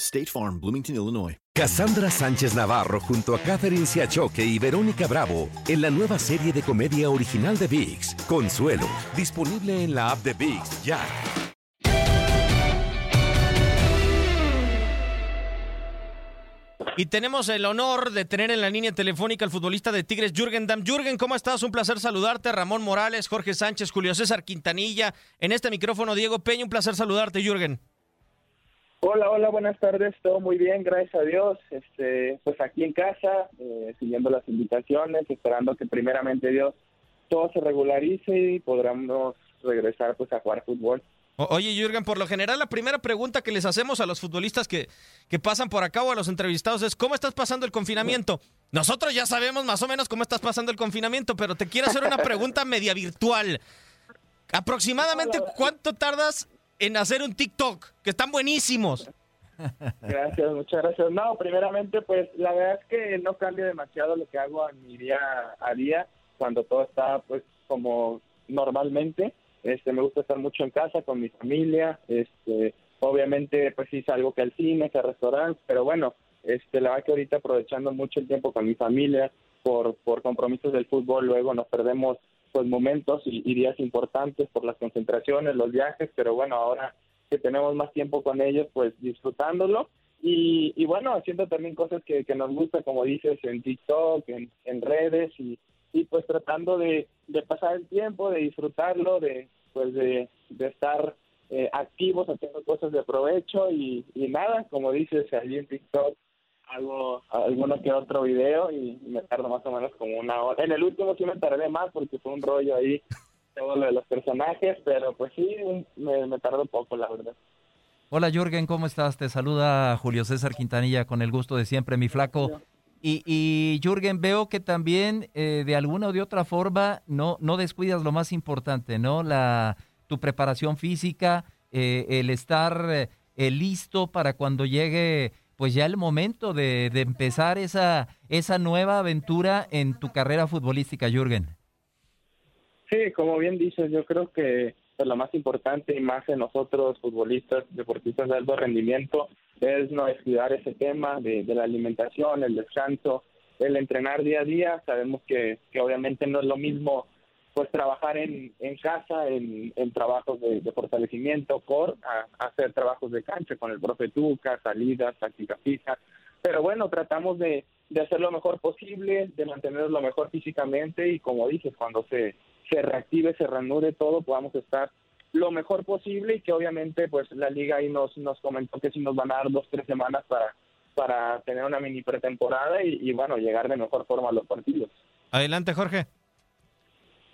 State Farm, Bloomington, Illinois. Cassandra Sánchez Navarro junto a Catherine Siachoque y Verónica Bravo en la nueva serie de comedia original de VIX, Consuelo, disponible en la app de VIX ya. Y tenemos el honor de tener en la línea telefónica al futbolista de Tigres, Jürgen Damm. Jürgen, ¿cómo estás? Un placer saludarte. Ramón Morales, Jorge Sánchez, Julio César Quintanilla. En este micrófono, Diego Peña. Un placer saludarte, Jürgen. Hola, hola, buenas tardes. Todo muy bien, gracias a Dios. Este, pues aquí en casa, eh, siguiendo las invitaciones, esperando que primeramente Dios todo se regularice y podamos regresar pues a jugar fútbol. Oye, Jürgen, por lo general, la primera pregunta que les hacemos a los futbolistas que, que pasan por acá o a los entrevistados es: ¿Cómo estás pasando el confinamiento? Nosotros ya sabemos más o menos cómo estás pasando el confinamiento, pero te quiero hacer una pregunta media virtual. Aproximadamente, ¿cuánto tardas en hacer un TikTok? Que están buenísimos. Gracias, muchas gracias. No, primeramente, pues la verdad es que no cambia demasiado lo que hago en mi día a día cuando todo está pues como normalmente. Este, me gusta estar mucho en casa con mi familia. Este, obviamente, pues sí salgo que al cine, que al restaurante, pero bueno, este, la verdad que ahorita aprovechando mucho el tiempo con mi familia por por compromisos del fútbol, luego nos perdemos pues momentos y, días importantes por las concentraciones, los viajes, pero bueno, ahora que tenemos más tiempo con ellos, pues disfrutándolo. Y, y bueno, haciendo también cosas que, nos gusta, como dices, en TikTok, en, redes y, pues tratando de, de pasar el tiempo, de disfrutarlo, de pues de, de estar eh, activos haciendo cosas de provecho y, y nada, como dices, allí en TikTok hago alguno que otro video y me tardo más o menos como una hora. En el último sí me tardé más porque fue un rollo ahí todo lo de los personajes, pero pues sí, me, me tardó poco, la verdad. Hola Jürgen, ¿cómo estás? Te saluda Julio César Quintanilla con el gusto de siempre, mi flaco. Y, y Jürgen, veo que también eh, de alguna o de otra forma no, no descuidas lo más importante, ¿no? La, tu preparación física, eh, el estar eh, listo para cuando llegue pues ya el momento de, de empezar esa, esa nueva aventura en tu carrera futbolística, Jürgen. Sí, como bien dices, yo creo que pues, lo más importante y más en nosotros futbolistas, deportistas de alto rendimiento, es no descuidar ese tema de, de la alimentación, el descanso, el entrenar día a día. Sabemos que, que obviamente no es lo mismo pues trabajar en, en casa, en, en trabajos de, fortalecimiento, core, hacer trabajos de cancha con el profe Tuca, salidas, táctica fija. Pero bueno, tratamos de, de hacer lo mejor posible, de mantenernos lo mejor físicamente y como dices, cuando se, se reactive, se reanude todo, podamos estar lo mejor posible y que obviamente pues la liga ahí nos, nos comentó que sí nos van a dar dos, tres semanas para, para tener una mini pretemporada y, y bueno, llegar de mejor forma a los partidos. Adelante, Jorge.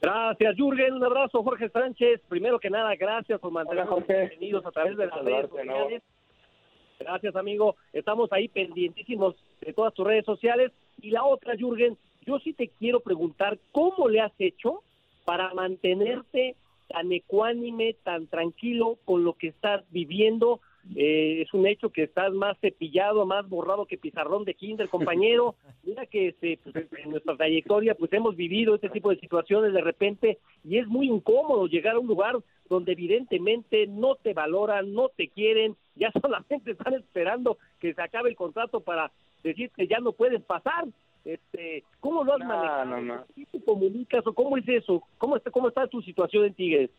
Gracias, Jürgen. Un abrazo, Jorge Sánchez. Primero que nada, gracias por mantenernos entretenidos a través de las redes sociales. Gracias, amigo. Estamos ahí pendientísimos de todas tus redes sociales. Y la otra, Jürgen, yo sí te quiero preguntar cómo le has hecho para mantenerte tan ecuánime, tan tranquilo con lo que estás viviendo. Eh, es un hecho que estás más cepillado, más borrado que pizarrón de kinder, compañero. Mira que este, pues, en nuestra trayectoria pues hemos vivido este tipo de situaciones de repente y es muy incómodo llegar a un lugar donde evidentemente no te valoran, no te quieren, ya solamente están esperando que se acabe el contrato para decir que ya no puedes pasar. Este, ¿Cómo lo has No, manejado? no, no. ¿Qué te comunicas o cómo es eso? ¿Cómo está, cómo está tu situación en Tigres?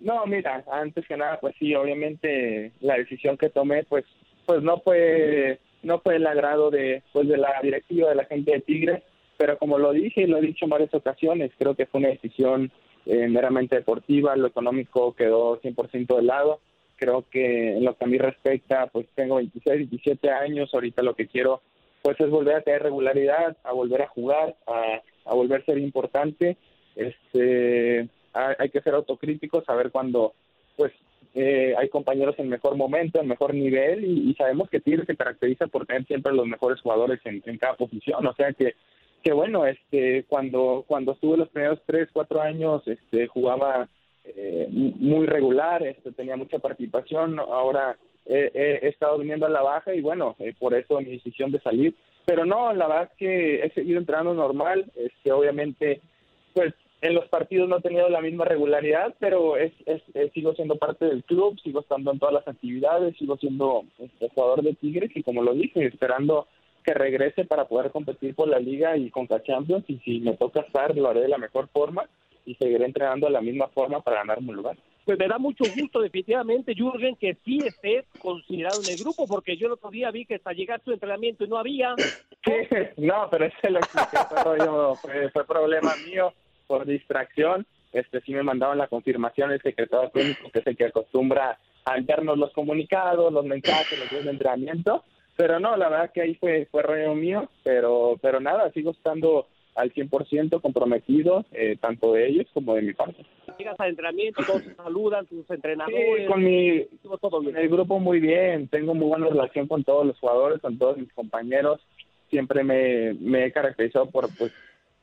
No, mira, antes que nada, pues sí, obviamente la decisión que tomé, pues, pues no fue, no fue el agrado de, pues de la directiva, de la gente de Tigres, pero como lo dije y lo he dicho en varias ocasiones, creo que fue una decisión eh, meramente deportiva, lo económico quedó 100% de lado. Creo que en lo que a mí respecta, pues tengo 26, 17 años, ahorita lo que quiero pues es volver a tener regularidad, a volver a jugar, a, a volver a ser importante. Este, hay, que ser autocríticos, saber cuando pues eh, hay compañeros en mejor momento, en mejor nivel y, sabemos que Tigres se caracteriza por tener siempre los mejores jugadores en, cada posición, o sea que que bueno, este, cuando cuando estuve los primeros tres, cuatro años, este, jugaba eh, muy regular, este, tenía mucha participación, ahora eh, he estado viniendo a la baja y bueno, eh, por eso mi decisión de salir. Pero no, la verdad es que he seguido entrenando normal, este, obviamente, pues en los partidos no he tenido la misma regularidad, pero es, es, es- sigo siendo parte del club, sigo estando en todas las actividades, sigo siendo este, jugador de Tigres y como lo dije, esperando que regrese para poder competir por la liga y con Champions y si me toca estar lo haré de la mejor forma y seguiré entrenando de la misma forma para ganarme un lugar. Pues me da mucho gusto definitivamente, Jürgen, que sí estés considerado en el grupo, porque yo el otro día vi que hasta llegar a tu entrenamiento y no había. no, pero ese lo expliqué, fue, rollo- fue, fue problema mío por distracción. Este sí me mandaban la confirmación el secretario técnico, que es el que acostumbra a enviarnos los comunicados, los mensajes, los días de entrenamiento. Pero no, la verdad que ahí fue, fue rollo mío, pero, pero nada, sigo estando al 100% comprometido, eh, tanto de ellos como de mi parte. Llegas al entrenamiento, todos te saludan, tus entrenadores. Sí, con mi todo bien. el grupo muy bien, tengo muy buena relación con todos los jugadores, con todos mis compañeros. Siempre me, me he caracterizado por pues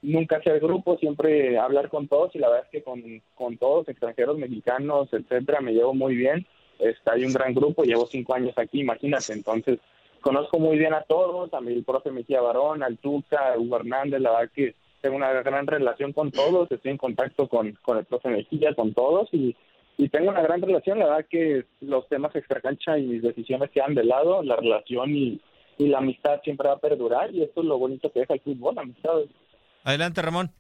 nunca hacer grupo, siempre hablar con todos y la verdad es que con, con todos, extranjeros, mexicanos, etcétera, me llevo muy bien. Este, hay un gran grupo, llevo cinco años aquí, imagínate, entonces conozco muy bien a todos, a mi el profe Mejía Barón, al Tuca, a Hugo Hernández, la verdad que tengo una gran relación con todos, estoy en contacto con, con el profe Mejía, con todos y, y tengo una gran relación, la verdad que los temas extracancha y mis decisiones quedan de lado, la relación y, y la amistad siempre va a perdurar y esto es lo bonito que deja el fútbol, amistad. Adelante, Ramón.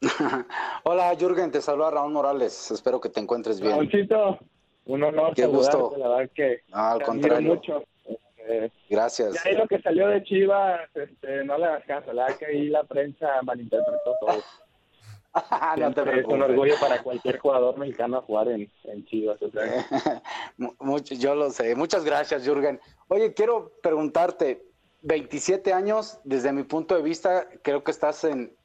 Hola, Jürgen, te saluda Raúl Morales. Espero que te encuentres bien. Raúlcito, un honor Qué gusto. la verdad que Ah, al contrario. mucho. Este, Gracias. Ya ahí lo que salió de Chivas, este, no le hagas caso, la verdad que ahí la prensa malinterpretó todo. No te es un orgullo para cualquier jugador mexicano jugar en, en Chivas. o sea. Mu- mucho- yo lo sé. Muchas gracias, Jürgen. Oye, quiero preguntarte, 27 años, desde mi punto de vista, creo que estás en,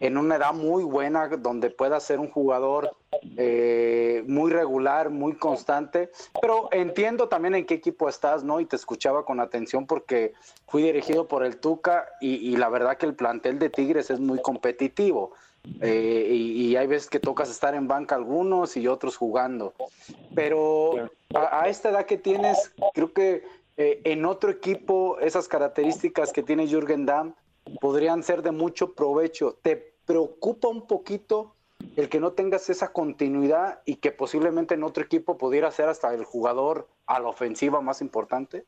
en una edad muy buena donde puedas ser un jugador eh, muy regular, muy constante, pero entiendo también en qué equipo estás, ¿no? Y te escuchaba con atención porque fui dirigido por el Tuca y, la verdad que el plantel de Tigres es muy competitivo. Eh, y, hay veces que tocas estar en banca algunos y otros jugando. Pero a, a esta edad que tienes, creo que eh, en otro equipo esas características que tiene Jürgen Damm podrían ser de mucho provecho. ¿Te preocupa un poquito el que no tengas esa continuidad y que posiblemente en otro equipo pudiera ser hasta el jugador a la ofensiva más importante?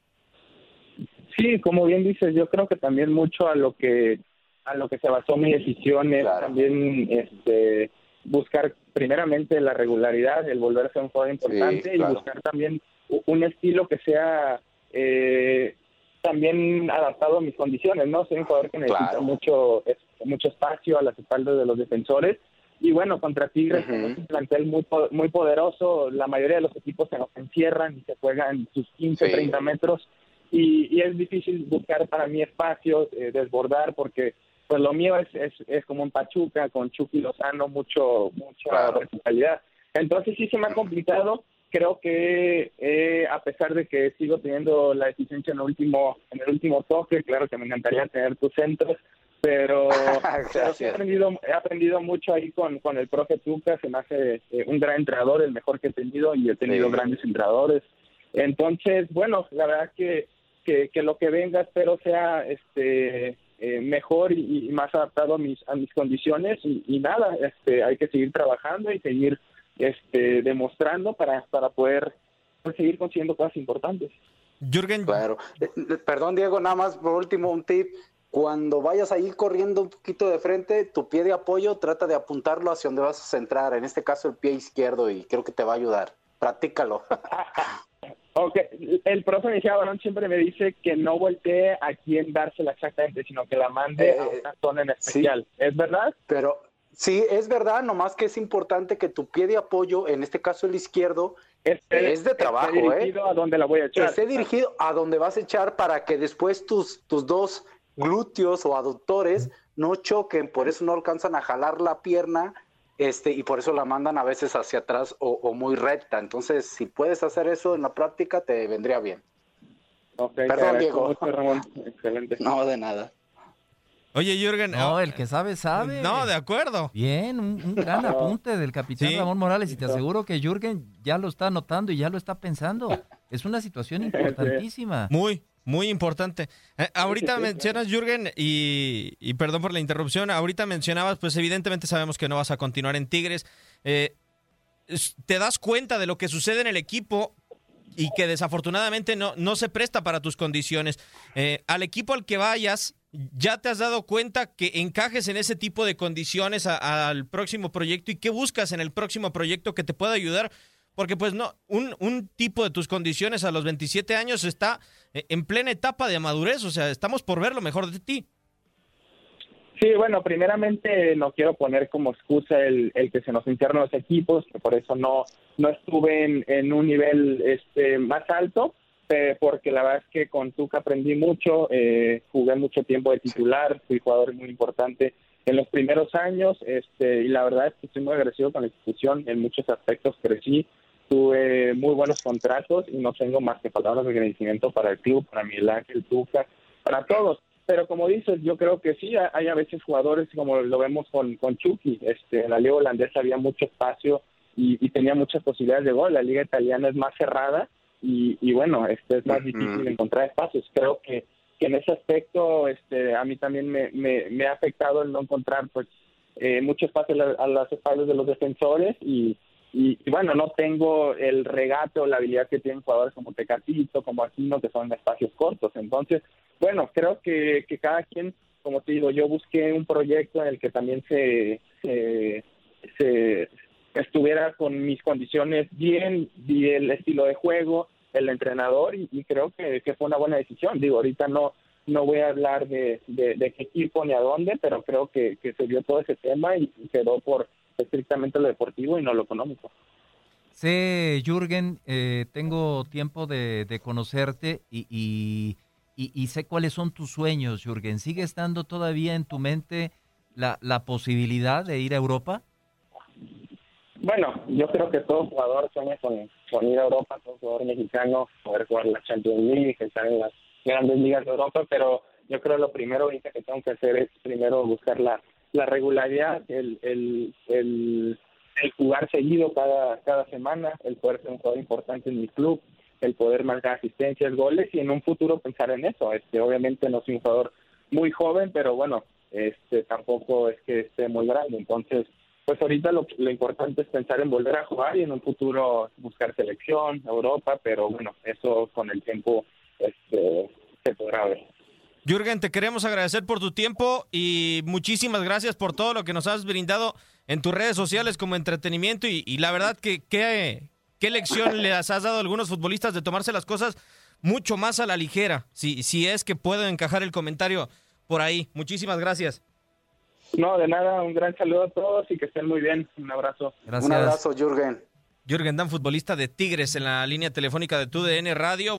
Sí, como bien dices, yo creo que también mucho a lo que a lo que se basó mi decisión es también este buscar primeramente la regularidad, el volver a ser un jugador importante claro. y buscar también un estilo que sea eh, también adaptado a mis condiciones, ¿no? Soy un jugador que necesita Claro. mucho es- mucho espacio a las espaldas de los defensores y bueno, contra Tigres tenemos un plantel muy muy poderoso, la mayoría de los equipos se nos encierran y se juegan sus 15, Sí. 30 metros y, y es difícil buscar para mí espacios, eh, desbordar, porque pues lo mío es, es, es como en Pachuca, con Chucky Lozano, mucho, mucha verticalidad. Entonces sí se me ha complicado, creo que eh, a pesar de que sigo teniendo la eficiencia en el último, en el último toque, claro que me encantaría tener tus centros, pero, he aprendido, he aprendido mucho ahí con, con el profe Tuca, se me hace eh, un gran entrenador, el mejor que he tenido, y he tenido Sí. grandes entrenadores. Entonces, bueno, la verdad que, que, que lo que venga espero sea este eh, mejor y, y más adaptado a mis a mis condiciones y, y nada, este hay que seguir trabajando y seguir este demostrando para para poder pues, seguir consiguiendo cosas importantes. Jürgen. Claro. Eh, eh, Perdón, Diego, nada más por último un tip. Cuando vayas a ir corriendo un poquito de frente, tu pie de apoyo trata de apuntarlo hacia donde vas a centrar, en este caso el pie izquierdo, y creo que te va a ayudar. Practícalo. Ok, el profe Mejía Barón siempre me dice que no voltee a quién dársela exactamente, sino que la mande a una zona en especial. ¿Es verdad? Pero sí, es verdad, nomás que es importante que tu pie de apoyo, en este caso el izquierdo, es de trabajo, esté ¿eh? dirigido a donde la voy a echar. Esté dirigido a donde vas a echar para que después tus, tus dos glúteos o aductores no choquen, por eso no alcanzan a jalar la pierna este, y por eso la mandan a veces hacia atrás o, o muy recta. Entonces, si puedes hacer eso en la práctica, te vendría bien. Perdón, Diego. mucho, Ramón. Excelente. No, de nada. Oye, Jürgen. No, el que sabe, sabe. No, de acuerdo. Bien, un, un gran apunte del capitán Sí. Ramón Morales y te aseguro que Jürgen ya lo está notando y ya lo está pensando. Es una situación importantísima. Muy, muy importante. Eh, ahorita mencionas, Jürgen, y, y perdón por la interrupción, ahorita mencionabas, pues evidentemente sabemos que no vas a continuar en Tigres. Eh, te das cuenta de lo que sucede en el equipo y que desafortunadamente no, no se presta para tus condiciones. Eh, al equipo al que vayas, ¿ya te has dado cuenta que encajes en ese tipo de condiciones al próximo proyecto y qué buscas en el próximo proyecto que te pueda ayudar? Porque pues no, un, un tipo de tus condiciones a los 27 años está eh, en plena etapa de madurez, o sea, estamos por ver lo mejor de ti. Sí, bueno, primeramente no quiero poner como excusa el, el que se nos hincharon los equipos, que por eso no, no estuve en, en un nivel este, más alto, eh, porque la verdad es que con Tuca aprendí mucho, eh, jugué mucho tiempo de titular, fui jugador muy importante en los primeros años, este, y la verdad es que estoy muy agradecido con la institución, en muchos aspectos crecí, tuve muy buenos contratos y no tengo más que palabras de agradecimiento para el club, para Miguel Ángel Tuca, para todos. Pero como dices, yo creo que sí, hay a veces jugadores como lo vemos con, con Chucky, este, en la liga holandesa había mucho espacio y, y tenía muchas posibilidades de gol, la liga italiana es más cerrada y, y bueno, este es más difícil encontrar espacios. Creo que, que en ese aspecto este, a mí también me, me, me ha afectado el no encontrar pues eh, mucho espacio a, la- a las espaldas de los defensores y, y, y bueno, no tengo el regate o la habilidad que tienen jugadores como Tecatito, como Aquino, que son espacios cortos. Entonces, bueno, creo que, que cada quien, como te digo, yo busqué un proyecto en el que también se, se, se estuviera con mis condiciones bien, vi el estilo de juego, el entrenador y, y creo que, fue una buena decisión. Digo, ahorita no no voy a hablar de, qué equipo ni a dónde, pero creo que, se vio todo ese tema y quedó por estrictamente lo deportivo y no lo económico. Sé, Jürgen, eh, tengo tiempo de, conocerte y, y- y- y sé cuáles son tus sueños, Jürgen. ¿Sigue estando todavía en tu mente la, la posibilidad de ir a Europa? Bueno, yo creo que todo jugador sueña con, con ir a Europa, todo jugador mexicano, poder jugar la Champions League, estar en las grandes ligas de Europa, pero yo creo lo primero ahorita que tengo que hacer es primero buscar la, la regularidad, el, el, el, el jugar seguido cada, cada semana, el poder ser un jugador importante en mi club, el poder marcar asistencias, goles y en un futuro pensar en eso. Este, obviamente no soy un jugador muy joven, pero bueno, este tampoco es que esté muy grande, entonces pues ahorita lo, lo importante es pensar en volver a jugar y en un futuro buscar selección, Europa, pero bueno, eso con el tiempo este, se podrá ver. Jürgen, te queremos agradecer por tu tiempo y muchísimas gracias por todo lo que nos has brindado en tus redes sociales como entretenimiento y, la verdad que qué, qué lección les has dado a algunos futbolistas de tomarse las cosas mucho más a la ligera, si, si es que puedo encajar el comentario por ahí. Muchísimas gracias. No, de nada, un gran saludo a todos y que estén muy bien. Un abrazo. Un abrazo, Jürgen. Jürgen Dan, futbolista de Tigres en la línea telefónica de TUDN Radio.